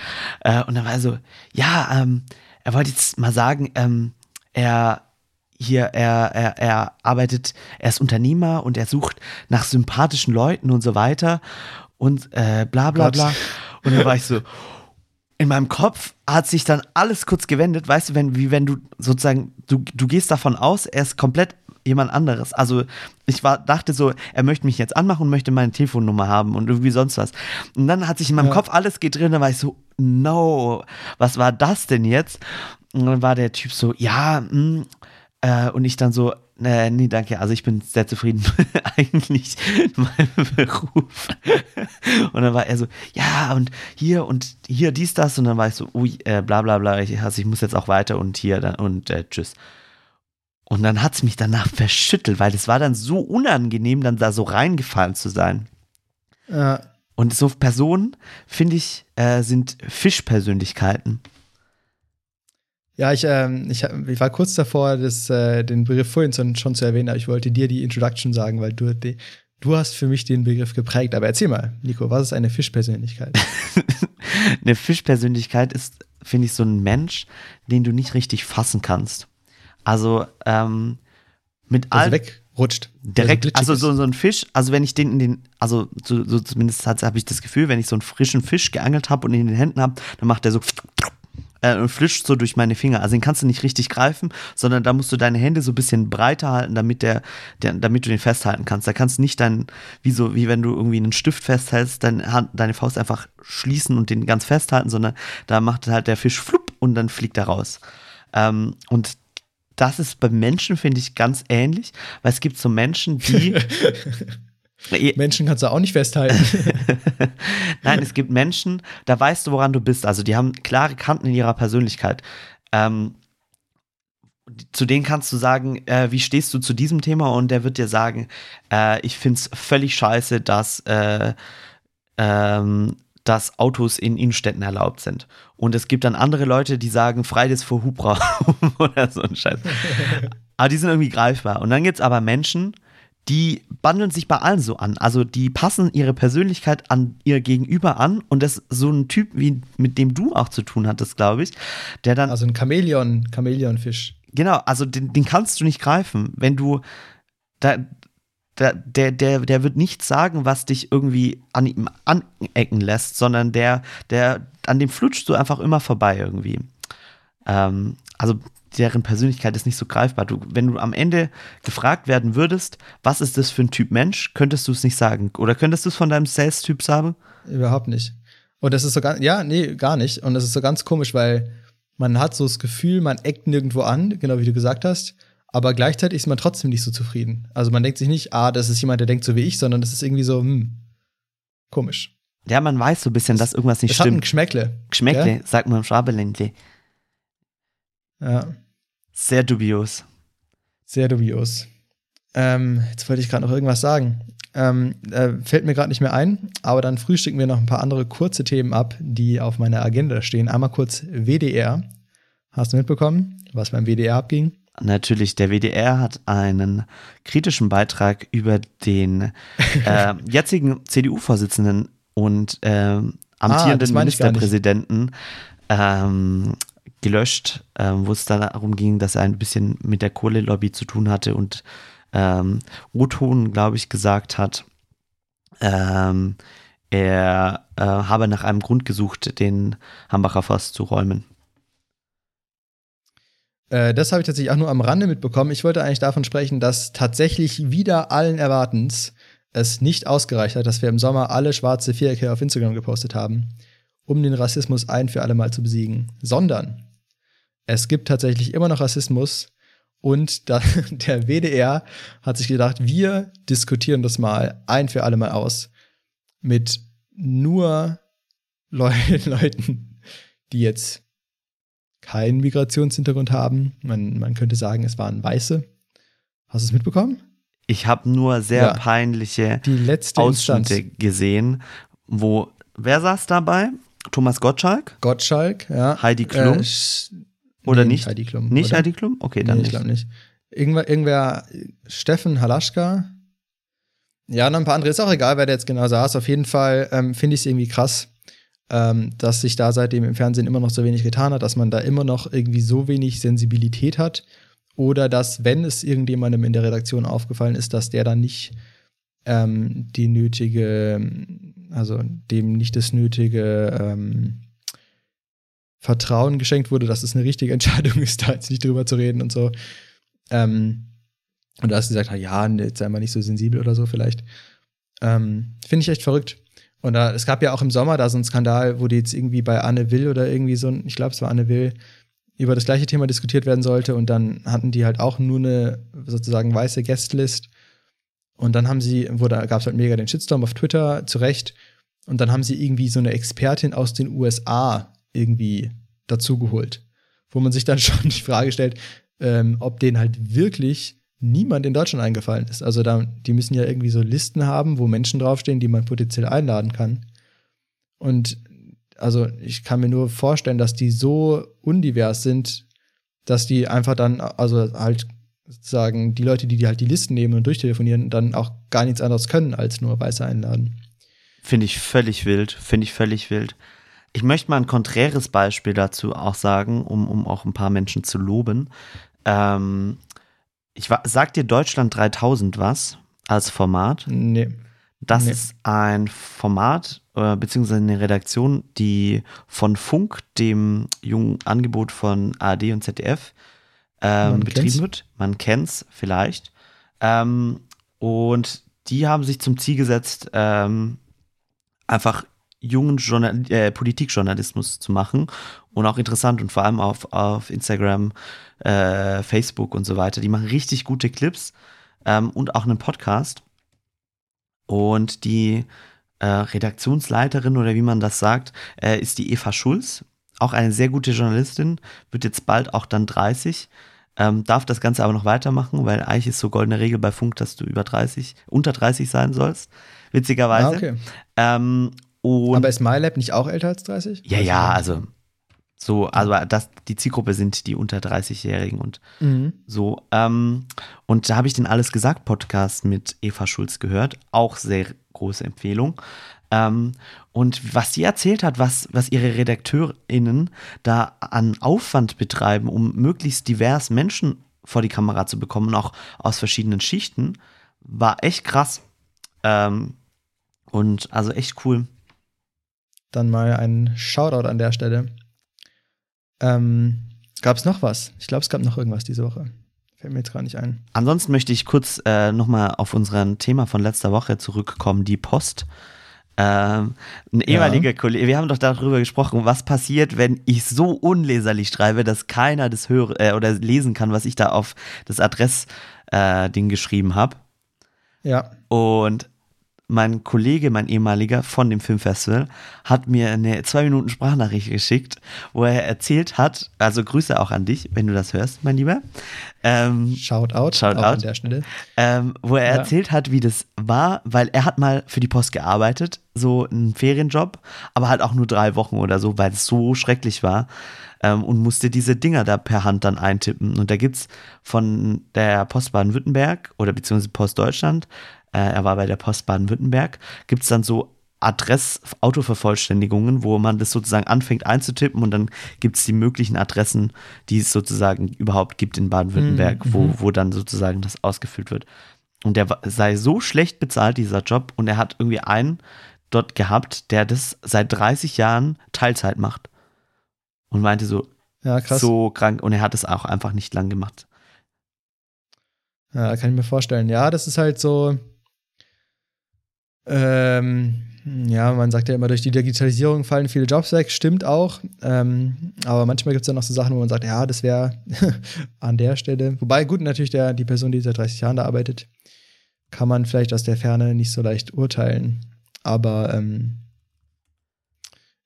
Äh, und dann war er so, ja, ähm, er wollte jetzt mal sagen, ähm, er hier, er, er, er arbeitet, er ist Unternehmer und er sucht nach sympathischen Leuten und so weiter und äh, bla bla Gott. bla. Und dann war ich so, in meinem Kopf hat sich dann alles kurz gewendet, weißt du, wenn, wie wenn du sozusagen, du, du gehst davon aus, er ist komplett jemand anderes. Also ich war, dachte so, er möchte mich jetzt anmachen und möchte meine Telefonnummer haben und irgendwie sonst was. Und dann hat sich in meinem ja. Kopf alles gedreht und dann war ich so, no, was war das denn jetzt? Und dann war der Typ so, ja, mh, hm, äh, und ich dann so, äh, nee, danke, also ich bin sehr zufrieden [LAUGHS] eigentlich in meinem Beruf. und dann war er so, ja, und hier und hier dies, das. Und dann war ich so, ui, äh, bla bla bla, ich, also ich muss jetzt auch weiter und hier dann, und äh, tschüss. Und dann hat es mich danach verschüttelt, weil es war dann so unangenehm, dann da so reingefallen zu sein. Ja. Und so Personen, finde ich, äh, sind Fischpersönlichkeiten. Ja, ich, ähm, ich, ich war kurz davor, das, äh, den Begriff vorhin schon, zu erwähnen, aber ich wollte dir die Introduction sagen, weil du, die, du hast für mich den Begriff geprägt. Aber erzähl mal, Nico, was ist eine Fischpersönlichkeit? [LAUGHS] eine Fischpersönlichkeit ist, finde ich, so ein Mensch, den du nicht richtig fassen kannst. Also, ähm, mit also wegrutscht. Direkt, also, so, so ein Fisch, also wenn ich den in den, also so, so zumindest habe ich das Gefühl, wenn ich so einen frischen Fisch geangelt habe und in den Händen habe, dann macht der so äh, und flischt so durch meine Finger. Also den kannst du nicht richtig greifen, sondern da musst du deine Hände so ein bisschen breiter halten, damit der, der damit du den festhalten kannst. Da kannst du nicht dann, wie so, wie wenn du irgendwie einen Stift festhältst, deine, Hand, deine Faust einfach schließen und den ganz festhalten, sondern da macht halt der Fisch flupp und dann fliegt er raus. Ähm, und das ist bei Menschen, finde ich, ganz ähnlich, weil es gibt so Menschen, die [LAUGHS] Menschen kannst du auch nicht festhalten. [LAUGHS] Nein, es gibt Menschen, da weißt du, woran du bist. Also die haben klare Kanten in ihrer Persönlichkeit. Ähm, zu denen kannst du sagen, äh, wie stehst du zu diesem Thema? Und der wird dir sagen, äh, ich finde es völlig scheiße, dass, äh, ähm, dass Autos in Innenstädten erlaubt sind. Und es gibt dann andere Leute, die sagen, Fridays vor Hubraum [LAUGHS] oder so ein Scheiß. aber die sind irgendwie greifbar. Und dann gibt es aber Menschen, die bandeln sich bei allen so an. Also die passen ihre Persönlichkeit an ihr Gegenüber an und das ist so ein Typ, wie mit dem du auch zu tun hattest, glaube ich, der dann. Also ein Chamäleon, Chamäleonfisch. Genau, also den, den kannst du nicht greifen. Wenn du da, da, der, der, der wird nichts sagen, was dich irgendwie an ihm anecken lässt, sondern der, der, an dem flutschst du einfach immer vorbei irgendwie. Ähm, also deren Persönlichkeit ist nicht so greifbar. Du, wenn du am Ende gefragt werden würdest, was ist das für ein Typ Mensch, könntest du es nicht sagen. Oder könntest du es von deinem Sales-Typ sagen? Überhaupt nicht. Und das ist so ganz, ja, nee, gar nicht. Und das ist so ganz komisch, weil man hat so das Gefühl, man eckt nirgendwo an, genau wie du gesagt hast. Aber gleichzeitig ist man trotzdem nicht so zufrieden. Also man denkt sich nicht, ah, das ist jemand, der denkt so wie ich, sondern das ist irgendwie so, hm, komisch. Ja, man weiß so ein bisschen, dass irgendwas nicht es stimmt. Hat ein Geschmäckle. Geschmäckle, ja? sagt man im Schwabeländle. Ja. Sehr dubios. Sehr dubios. Ähm, jetzt wollte ich gerade noch irgendwas sagen. Ähm, äh, fällt mir gerade nicht mehr ein, aber dann frühstücken wir noch ein paar andere kurze Themen ab, die auf meiner Agenda stehen. Einmal kurz WDR. Hast du mitbekommen, was beim WDR abging? Natürlich, der WDR hat einen kritischen Beitrag über den [LAUGHS] äh, jetzigen CDU-Vorsitzenden und äh, amtierenden ah, Ministerpräsidenten ähm, gelöscht, ähm, wo es dann darum ging, dass er ein bisschen mit der Kohlelobby zu tun hatte und ähm, O-Ton, glaube ich, gesagt hat, ähm, er äh, habe nach einem Grund gesucht, den Hambacher Forst zu räumen. Äh, das habe ich tatsächlich auch nur am Rande mitbekommen. Ich wollte eigentlich davon sprechen, dass tatsächlich wieder allen Erwartens es nicht ausgereicht hat, dass wir im Sommer alle schwarze Vierecke auf Instagram gepostet haben, um den Rassismus ein für alle Mal zu besiegen, sondern es gibt tatsächlich immer noch Rassismus und da, [LAUGHS] der WDR hat sich gedacht, wir diskutieren das mal ein für alle Mal aus mit nur Leu [LAUGHS] Leuten, die jetzt keinen Migrationshintergrund haben. Man, man könnte sagen, es waren Weiße. Hast du es mitbekommen? Ich habe nur sehr Ja. peinliche Die letzte Ausschnitte Instanz. gesehen, wo, wer saß dabei? Thomas Gottschalk? Gottschalk, ja. Heidi Klum? Äh, Oder nee, nicht? Heidi Klum. Nicht oder? Heidi Klum? Okay, dann nee, ich nicht. glaube nicht. Irgendwer, irgendwer, Steffen Halaschka. Ja, noch ein paar andere. Ist auch egal, wer da jetzt genau saß. Auf jeden Fall ähm, finde ich es irgendwie krass, ähm, dass sich da seitdem im Fernsehen immer noch so wenig getan hat, dass man da immer noch irgendwie so wenig Sensibilität hat. Oder dass, wenn es irgendjemandem in der Redaktion aufgefallen ist, dass der dann nicht ähm, die nötige, also dem nicht das nötige ähm, Vertrauen geschenkt wurde, dass es eine richtige [LAUGHS] Entscheidung ist, da jetzt nicht drüber zu reden und so. Ähm, und da hast du gesagt, ah, ja, jetzt sei mal nicht so sensibel oder so vielleicht. Ähm, Finde ich echt verrückt. Und da, es gab ja auch im Sommer da so einen Skandal, wo die jetzt irgendwie bei Anne Will oder irgendwie so, ich glaube, es war Anne Will, über das gleiche Thema diskutiert werden sollte. Und dann hatten die halt auch nur eine sozusagen weiße Guestlist. Und dann haben sie, da gab es halt mega den Shitstorm auf Twitter, zu Recht. Und dann haben sie irgendwie so eine Expertin aus den USA irgendwie dazugeholt. Wo man sich dann [LAUGHS] schon die Frage stellt, ähm, ob denen halt wirklich niemand in Deutschland eingefallen ist. Also da, die müssen ja irgendwie so Listen haben, wo Menschen draufstehen, die man potenziell einladen kann. Und also ich kann mir nur vorstellen, dass die so undivers sind, dass die einfach dann, also halt sozusagen die Leute, die, die halt die Listen nehmen und durchtelefonieren, dann auch gar nichts anderes können, als nur Weiße einladen. Finde ich völlig wild. Finde ich völlig wild. Ich möchte mal ein konträres Beispiel dazu auch sagen, um, um auch ein paar Menschen zu loben. Ähm, ich sag dir Deutschland 3000 was als Format. Nee. Das Nee. ist ein Format äh, beziehungsweise eine Redaktion, die von Funk, dem jungen Angebot von ARD und ZDF, ähm, Man betrieben kennt's. wird. Man kennt's vielleicht. Ähm, und die haben sich zum Ziel gesetzt, ähm, einfach jungen Journal äh, Politikjournalismus zu machen und auch interessant und vor allem auf, auf Instagram, äh, Facebook und so weiter. Die machen richtig gute Clips ähm, und auch einen Podcast. Und die äh, Redaktionsleiterin oder wie man das sagt, äh, ist die Eva Schulz. Auch eine sehr gute Journalistin, wird jetzt bald auch dann 30. Ähm, darf das Ganze aber noch weitermachen, weil eigentlich ist so goldene Regel bei Funk, dass du über 30, unter 30 sein sollst. Witzigerweise. Ah, okay. ähm, und Aber ist MyLab nicht auch älter als 30? ja, ja, also so, also das, die Zielgruppe sind die unter 30-Jährigen und Mhm. so. Ähm, und da habe ich den Alles gesagt Podcast mit Eva Schulz gehört. Auch sehr große Empfehlung. Ähm, und was sie erzählt hat, was, was ihre RedakteurInnen da an Aufwand betreiben, um möglichst divers Menschen vor die Kamera zu bekommen, auch aus verschiedenen Schichten, war echt krass. Ähm, und also echt cool. Dann mal ein Shoutout an der Stelle. Ähm, gab es noch was? Ich glaube, es gab noch irgendwas diese Woche. Fällt mir jetzt gar nicht ein. Ansonsten möchte ich kurz äh, nochmal auf unser Thema von letzter Woche zurückkommen, die Post. Ähm, ein ehemaliger Kollege, wir haben doch darüber gesprochen, was passiert, wenn ich so unleserlich schreibe, dass keiner das höre äh, oder lesen kann, was ich da auf das Adressding äh, geschrieben habe. Ja. Und mein Kollege, mein ehemaliger von dem Filmfestival, hat mir eine zwei Minuten Sprachnachricht geschickt, wo er erzählt hat, also Grüße auch an dich, wenn du das hörst, mein Lieber. Ähm, Shoutout. Shoutout. Auch an der Stelle. ähm, wo er Ja. erzählt hat, wie das war, weil er hat mal für die Post gearbeitet, so einen Ferienjob, aber halt auch nur drei Wochen oder so, weil es so schrecklich war ähm, und musste diese Dinger da per Hand dann eintippen. Und da gibt's von der Post Baden-Württemberg oder beziehungsweise Post Deutschland, äh, er war bei der Post Baden-Württemberg, gibt's dann so Adress-Autovervollständigungen, wo man das sozusagen anfängt einzutippen und dann gibt es die möglichen Adressen, die es sozusagen überhaupt gibt in Baden-Württemberg, Mhm. wo, wo dann sozusagen das ausgefüllt wird. Und der sei so schlecht bezahlt, dieser Job, und er hat irgendwie einen dort gehabt, der das seit 30 Jahren Teilzeit macht. Und meinte so, Ja, so krank, und er hat es auch einfach nicht lang gemacht. Ja, kann ich mir vorstellen. Ja, das ist halt so. Ähm, ja, man sagt ja immer, durch die Digitalisierung fallen viele Jobs weg, stimmt auch. Ähm, aber manchmal gibt es dann noch so Sachen, wo man sagt, ja, das wäre [LAUGHS] an der Stelle. Wobei, gut, natürlich der, die Person, die seit 30 Jahren da arbeitet, kann man vielleicht aus der Ferne nicht so leicht urteilen. Aber ähm,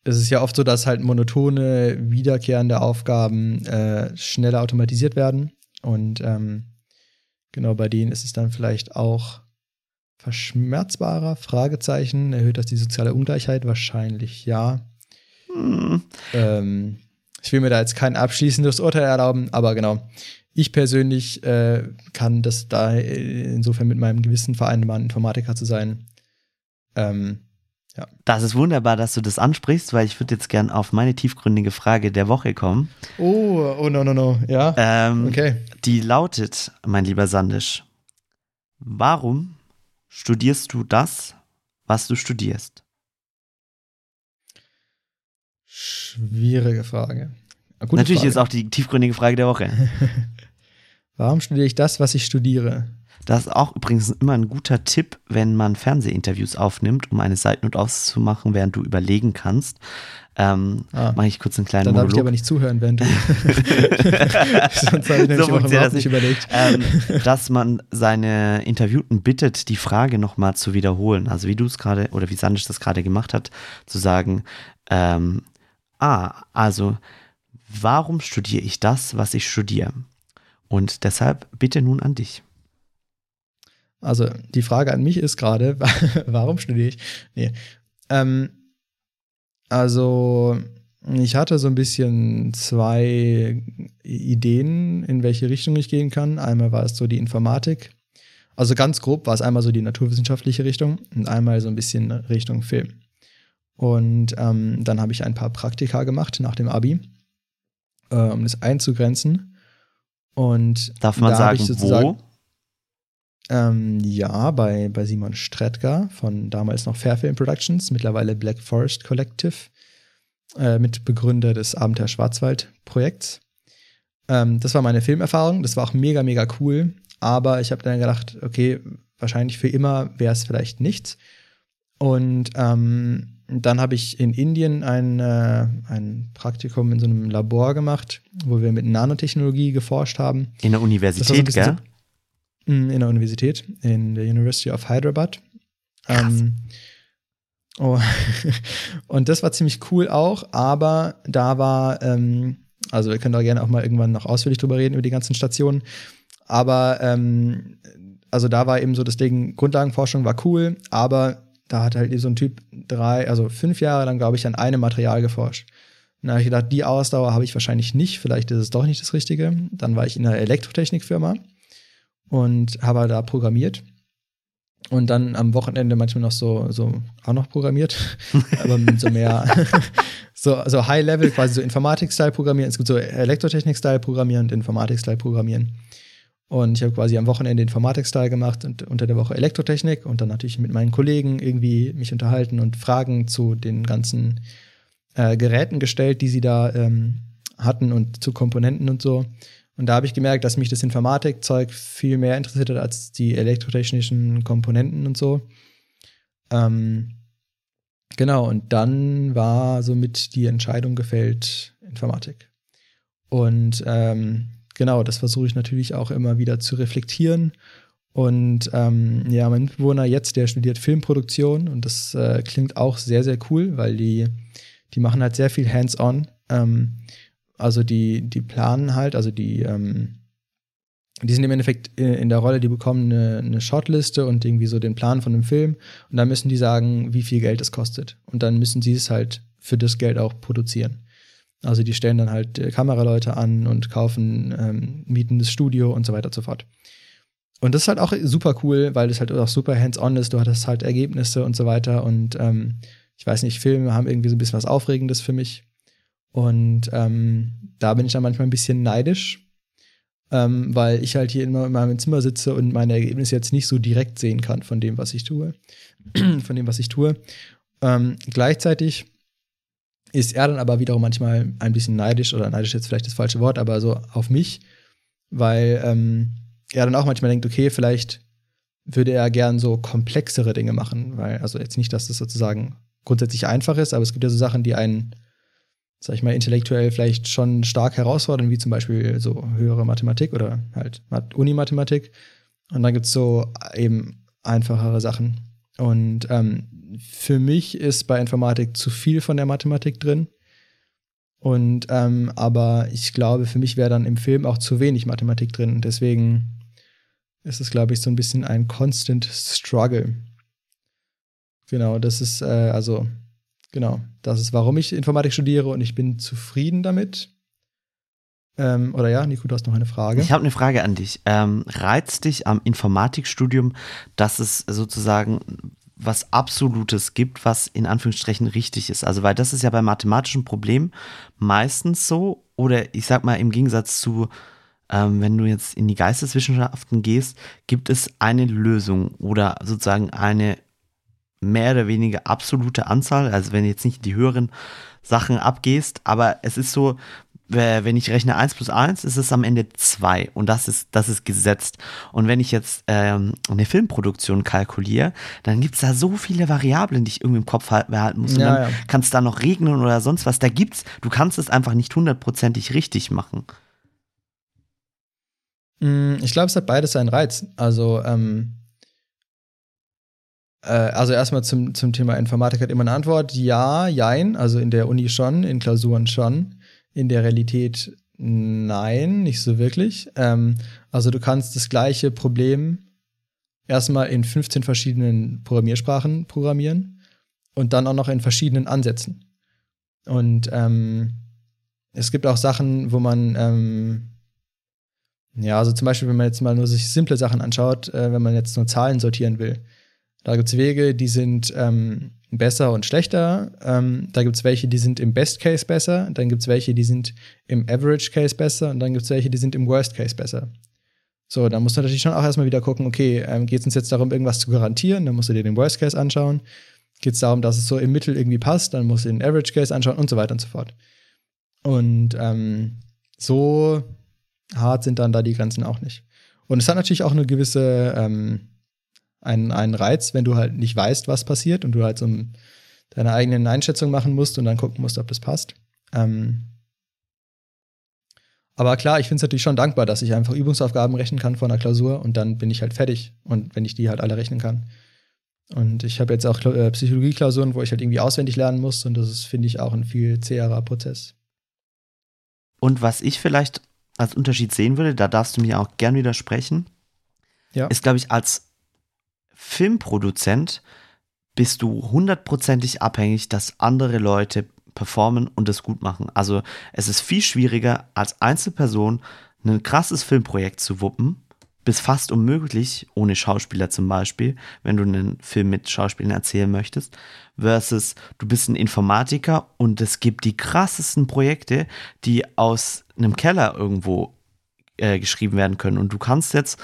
es ist ja oft so, dass halt monotone, wiederkehrende Aufgaben äh, schneller automatisiert werden. Und ähm, genau bei denen ist es dann vielleicht auch verschmerzbarer? Fragezeichen. Erhöht das die soziale Ungleichheit? Wahrscheinlich ja. Hm. Ähm, ich will mir da jetzt kein abschließendes Urteil erlauben, aber genau. Ich persönlich äh, kann das da insofern mit meinem Gewissen vereinbaren, Informatiker zu sein. Ähm, ja. Das ist wunderbar, dass du das ansprichst, weil ich würde jetzt gern auf meine tiefgründige Frage der Woche kommen. Oh, oh no, no, no, ja. Ähm, okay. Die lautet, mein lieber Sandisch, warum studierst du das, was du studierst? Schwierige Frage. Natürlich Frage. ist auch die tiefgründige Frage der Woche. [LAUGHS] Warum studiere ich das, was ich studiere? Das ist auch übrigens immer ein guter Tipp, wenn man Fernsehinterviews aufnimmt, um eine Seitenote auszumachen, während du überlegen kannst. Ähm, ah, Mache ich kurz einen kleinen dann Monolog. Dann darf ich dir aber nicht zuhören, während du. [LAUGHS] Sonst habe ich nämlich so überhaupt das nicht überlegt. Ähm, dass man seine Interviewten bittet, die Frage nochmal zu wiederholen. Also wie du es gerade oder wie Sandisch das gerade gemacht hat, zu sagen, ähm, ah, also warum studiere ich das, was ich studiere? Und deshalb bitte nun an dich. Also die Frage an mich ist gerade, [LAUGHS] warum studiere ich? Nee. Ähm, also ich hatte so ein bisschen zwei Ideen, in welche Richtung ich gehen kann. Einmal war es so die Informatik. Also ganz grob war es einmal so die naturwissenschaftliche Richtung und einmal so ein bisschen Richtung Film. Und ähm, dann habe ich ein paar Praktika gemacht nach dem Abi, äh, um das einzugrenzen. Und darf man sagen, wo? Ähm, ja, bei, bei Simon Stretka von damals noch Fairfilm Productions, mittlerweile Black Forest Collective, äh, Mitbegründer des Abenteuer Schwarzwald Projekts. Ähm, das war meine Filmerfahrung, das war auch mega, mega cool, aber ich habe dann gedacht, okay, wahrscheinlich für immer wäre es vielleicht nichts. Und ähm, dann habe ich in Indien ein, äh, ein Praktikum in so einem Labor gemacht, wo wir mit Nanotechnologie geforscht haben. In der Universität, gell? So, Mm, in der Universität, in der University of Hyderabad. Ähm, oh. [LAUGHS] und das war ziemlich cool auch, aber da war, ähm, also wir können da gerne auch mal irgendwann noch ausführlich drüber reden, über die ganzen Stationen. Aber ähm, also da war eben so das Ding, Grundlagenforschung war cool, aber da hat halt so ein Typ drei, also fünf Jahre lang, glaube ich, an einem Material geforscht. Und da habe ich gedacht, die Ausdauer habe ich wahrscheinlich nicht, vielleicht ist es doch nicht das Richtige. Dann war ich in einer Elektrotechnikfirma und habe da programmiert. Und dann am Wochenende manchmal noch so, so auch noch programmiert, [LAUGHS] aber so mehr, [LAUGHS] so, so High-Level, quasi so Informatik-Style programmieren. Es gibt so Elektrotechnik-Style programmieren und Informatik-Style programmieren. Und ich habe quasi am Wochenende Informatik-Style gemacht und unter der Woche Elektrotechnik und dann natürlich mit meinen Kollegen irgendwie mich unterhalten und Fragen zu den ganzen äh, Geräten gestellt, die sie da ähm, hatten und zu Komponenten und so. Und da habe ich gemerkt, dass mich das Informatikzeug viel mehr interessiert hat als die elektrotechnischen Komponenten und so. Ähm, genau, und dann war somit die Entscheidung gefällt, Informatik. Und ähm, genau, das versuche ich natürlich auch immer wieder zu reflektieren. Und ähm, ja, mein Mitbewohner jetzt, der studiert Filmproduktion und das äh, klingt auch sehr, sehr cool, weil die, die machen halt sehr viel hands-on. Ähm, also die, die planen halt, also die, ähm, die sind im Endeffekt in der Rolle, die bekommen eine, eine Shotliste und irgendwie so den Plan von einem Film und dann müssen die sagen, wie viel Geld es kostet. Und dann müssen sie es halt für das Geld auch produzieren. Also die stellen dann halt äh, Kameraleute an und kaufen, ähm, mieten das Studio und so weiter und so fort. Und das ist halt auch super cool, weil das halt auch super hands-on ist. Du hattest halt Ergebnisse und so weiter. Und ähm, ich weiß nicht, Filme haben irgendwie so ein bisschen was Aufregendes für mich. Und ähm, da bin ich dann manchmal ein bisschen neidisch, ähm, weil ich halt hier immer in meinem Zimmer sitze und meine Ergebnisse jetzt nicht so direkt sehen kann von dem, was ich tue. [CLEARS THROAT] von dem, was ich tue. Ähm, gleichzeitig ist er dann aber wiederum manchmal ein bisschen neidisch, oder neidisch ist jetzt vielleicht das falsche Wort, aber so auf mich, weil ähm, er dann auch manchmal denkt, okay, vielleicht würde er gern so komplexere Dinge machen, weil, also jetzt nicht, dass das sozusagen grundsätzlich einfach ist, aber es gibt ja so Sachen, die einen, sag ich mal, intellektuell vielleicht schon stark herausfordern, wie zum Beispiel so höhere Mathematik oder halt Unimathematik. Und dann gibt es so eben einfachere Sachen. Und ähm, für mich ist bei Informatik zu viel von der Mathematik drin. Und ähm, aber ich glaube, für mich wäre dann im Film auch zu wenig Mathematik drin. Deswegen ist es, glaube ich, so ein bisschen ein constant struggle. Genau, das ist, äh, also, genau, das ist, warum ich Informatik studiere und ich bin zufrieden damit. Ähm, oder ja, Nico, du hast noch eine Frage. Ich habe eine Frage an dich. Ähm, reizt dich am Informatikstudium, dass es sozusagen was Absolutes gibt, was in Anführungsstrichen richtig ist? Also, weil das ist ja bei mathematischen Problemen meistens so, oder ich sag mal im Gegensatz zu, ähm, wenn du jetzt in die Geisteswissenschaften gehst, gibt es eine Lösung oder sozusagen eine mehr oder weniger absolute Anzahl, also wenn du jetzt nicht die höheren Sachen abgehst, aber es ist so, wenn ich rechne 1 plus 1, ist es am Ende 2 und das ist, das ist gesetzt. Und wenn ich jetzt ähm, eine Filmproduktion kalkuliere, dann gibt es da so viele Variablen, die ich irgendwie im Kopf behalten muss. Und ja, dann ja. kann es da noch regnen oder sonst was. Da gibt's, du kannst es einfach nicht hundertprozentig richtig machen. Mm, ich glaube, es hat beides seinen Reiz. Also, ähm, äh, also erstmal zum, zum Thema Informatik hat immer eine Antwort. Ja, jein. Also in der Uni schon, in Klausuren schon. In der Realität nein, nicht so wirklich. Ähm, also du kannst das gleiche Problem erstmal in 15 verschiedenen Programmiersprachen programmieren und dann auch noch in verschiedenen Ansätzen. Und ähm, es gibt auch Sachen, wo man ähm, ja, also zum Beispiel, wenn man jetzt mal nur sich simple Sachen anschaut, äh, wenn man jetzt nur Zahlen sortieren will. Da gibt es Wege, die sind ähm, besser und schlechter. Ähm, da gibt es welche, die sind im Best Case besser. Dann gibt es welche, die sind im Average Case besser. Und dann gibt es welche, die sind im Worst Case besser. So, dann musst du natürlich schon auch erstmal wieder gucken, okay, ähm, geht es uns jetzt darum, irgendwas zu garantieren? Dann musst du dir den Worst Case anschauen. Geht es darum, dass es so im Mittel irgendwie passt? Dann musst du den Average Case anschauen und so weiter und so fort. Und ähm, so hart sind dann da die Grenzen auch nicht. Und es hat natürlich auch eine gewisse, ähm, einen, einen Reiz, wenn du halt nicht weißt, was passiert und du halt so deine eigenen Einschätzung machen musst und dann gucken musst, ob das passt. Ähm, aber klar, ich finde es natürlich schon dankbar, dass ich einfach Übungsaufgaben rechnen kann vor einer Klausur und dann bin ich halt fertig. Und wenn ich die halt alle rechnen kann. Und ich habe jetzt auch äh, Psychologie-Klausuren, wo ich halt irgendwie auswendig lernen muss und das ist, finde ich, auch ein viel zäherer Prozess. Und was ich vielleicht als Unterschied sehen würde, da darfst du mir auch gern widersprechen, ja. ist, glaube ich, als Filmproduzent bist du hundertprozentig abhängig, dass andere Leute performen und es gut machen. Also es ist viel schwieriger, als Einzelperson ein krasses Filmprojekt zu wuppen, bis fast unmöglich, ohne Schauspieler zum Beispiel, wenn du einen Film mit Schauspielern erzählen möchtest, versus du bist ein Informatiker und es gibt die krassesten Projekte, die aus einem Keller irgendwo äh, geschrieben werden können. Und du kannst jetzt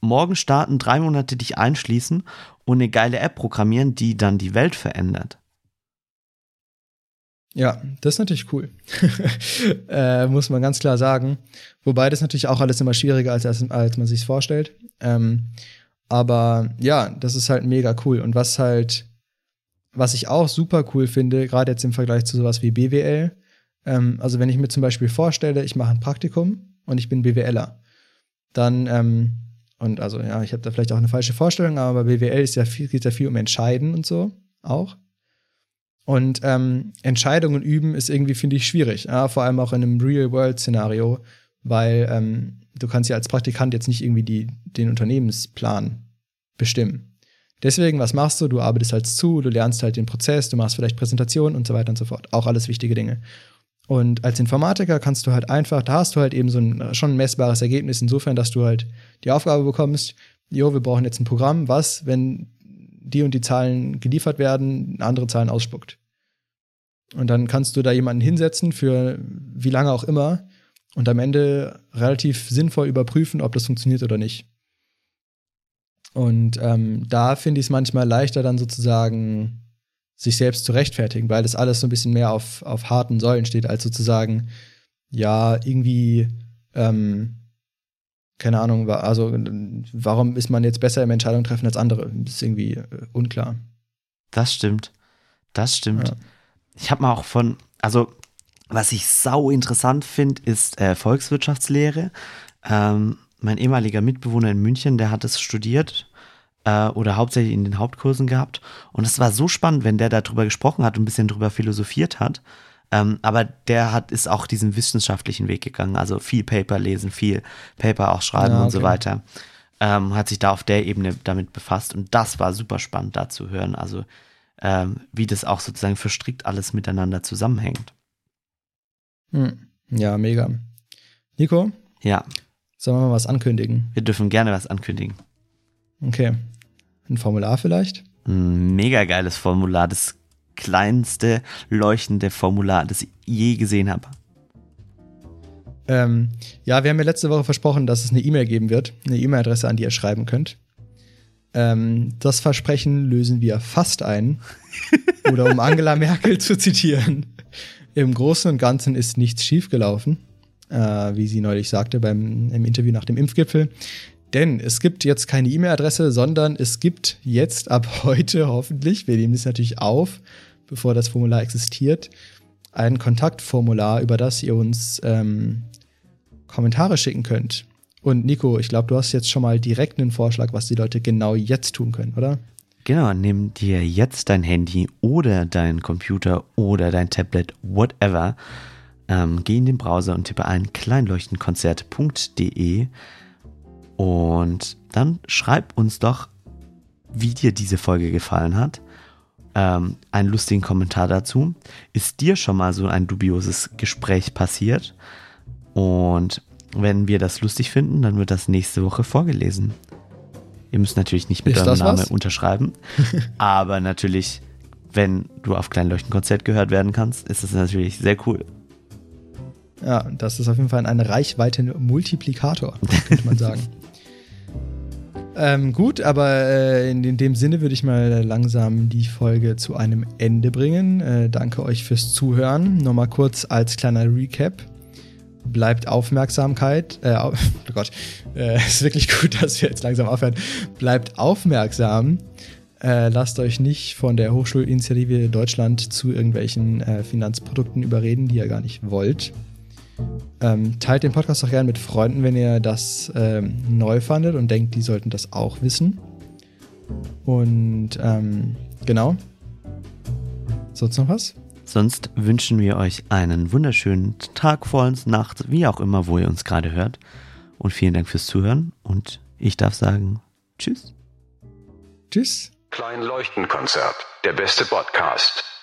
morgen starten, drei Monate dich einschließen und eine geile App programmieren, die dann die Welt verändert. Ja, das ist natürlich cool. [LAUGHS] äh, muss man ganz klar sagen. Wobei das natürlich auch alles immer schwieriger als, als, als man sich vorstellt. Ähm, aber ja, das ist halt mega cool. Und was halt, was ich auch super cool finde, gerade jetzt im Vergleich zu sowas wie BWL, ähm, also wenn ich mir zum Beispiel vorstelle, ich mache ein Praktikum und ich bin BWLer, dann, ähm, und also ja, ich habe da vielleicht auch eine falsche Vorstellung, aber bei BWL ist ja viel, geht ja viel um Entscheiden und so auch. Und ähm, Entscheidungen üben ist irgendwie, finde ich, schwierig. Ja, vor allem auch in einem Real-World-Szenario, weil ähm, du kannst ja als Praktikant jetzt nicht irgendwie die, den Unternehmensplan bestimmen. Deswegen, was machst du? Du arbeitest halt zu, du lernst halt den Prozess, du machst vielleicht Präsentationen und so weiter und so fort. Auch alles wichtige Dinge. Und als Informatiker kannst du halt einfach, da hast du halt eben so ein schon ein messbares Ergebnis, insofern, dass du halt die Aufgabe bekommst, jo, wir brauchen jetzt ein Programm, was, wenn die und die Zahlen geliefert werden, andere Zahlen ausspuckt. Und dann kannst du da jemanden hinsetzen für wie lange auch immer und am Ende relativ sinnvoll überprüfen, ob das funktioniert oder nicht. Und ähm, da finde ich es manchmal leichter, dann sozusagen sich selbst zu rechtfertigen, weil das alles so ein bisschen mehr auf, auf harten Säulen steht, als sozusagen, ja, irgendwie ähm, keine Ahnung, also warum ist man jetzt besser im Entscheidung treffen als andere? Das ist irgendwie äh, unklar. Das stimmt. Das stimmt. Ja. Ich habe mal auch von, also was ich sau interessant finde, ist äh, Volkswirtschaftslehre. Ähm, mein ehemaliger Mitbewohner in München, der hat es studiert äh, oder hauptsächlich in den Hauptkursen gehabt. Und es war so spannend, wenn der darüber gesprochen hat und ein bisschen drüber philosophiert hat. Ähm, aber der hat ist auch diesen wissenschaftlichen Weg gegangen, also viel Paper lesen, viel Paper auch schreiben Ja, und so okay. weiter. Ähm, hat sich da auf der Ebene damit befasst und das war super spannend da zu hören. Also ähm, wie das auch sozusagen verstrickt alles miteinander zusammenhängt. Hm. Ja, mega. Nico, Ja, sollen wir mal was ankündigen? wir dürfen gerne was ankündigen. Okay. Ein Formular vielleicht? Ein mega geiles Formular, das kleinste leuchtende Formular, das ich je gesehen habe. Ähm, ja, wir haben ja letzte Woche versprochen, dass es eine E-Mail geben wird, eine E-Mail-Adresse, an die ihr schreiben könnt. Ähm, das Versprechen lösen wir fast ein. [LAUGHS] Oder um Angela Merkel zu zitieren, im Großen und Ganzen ist nichts schiefgelaufen, äh, wie sie neulich sagte beim im Interview nach dem Impfgipfel. Denn es gibt jetzt keine E-Mail-Adresse, sondern es gibt jetzt ab [LAUGHS] heute hoffentlich, wir nehmen das natürlich auf, bevor das Formular existiert, ein Kontaktformular, über das ihr uns ähm, Kommentare schicken könnt. Und Nico, ich glaube, du hast jetzt schon mal direkt einen Vorschlag, was die Leute genau jetzt tun können, oder? Genau, nimm dir jetzt dein Handy oder dein Computer oder dein Tablet, whatever. Ähm, geh in den Browser und tippe ein kleinleuchtenkonzert.de und dann schreib uns doch, wie dir diese Folge gefallen hat. Ähm, einen lustigen Kommentar dazu. Ist dir schon mal so ein dubioses Gespräch passiert? Und wenn wir das lustig finden, dann wird das nächste Woche vorgelesen. Ihr müsst natürlich nicht mit eurem Namen unterschreiben, [LAUGHS] aber natürlich, wenn du auf Kleinleuchtenkonzert gehört werden kannst, ist das natürlich sehr cool. Ja, das ist auf jeden Fall ein Reichweiten-Multiplikator, könnte man sagen. [LAUGHS] ähm, gut, aber äh, in, in dem Sinne würde ich mal langsam die Folge zu einem Ende bringen. Äh, danke euch fürs Zuhören. Nochmal kurz als kleiner Recap. Bleibt Aufmerksamkeit. Äh, [LAUGHS] oh Gott, äh, [LAUGHS] ist wirklich gut, dass wir jetzt langsam aufhören. Bleibt aufmerksam. Äh, lasst euch nicht von der Hochschulinitiative Deutschland zu irgendwelchen äh, Finanzprodukten überreden, die ihr gar nicht wollt. Ähm, teilt den Podcast auch gerne mit Freunden, wenn ihr das ähm, neu fandet und denkt, die sollten das auch wissen. Und ähm, genau. Sonst noch was? Sonst wünschen wir euch einen wunderschönen Tag vor uns, Nacht, wie auch immer, wo ihr uns gerade hört. Und vielen Dank fürs Zuhören. Und ich darf sagen, tschüss. Tschüss. Kleinleuchtenkonzert, der beste Podcast.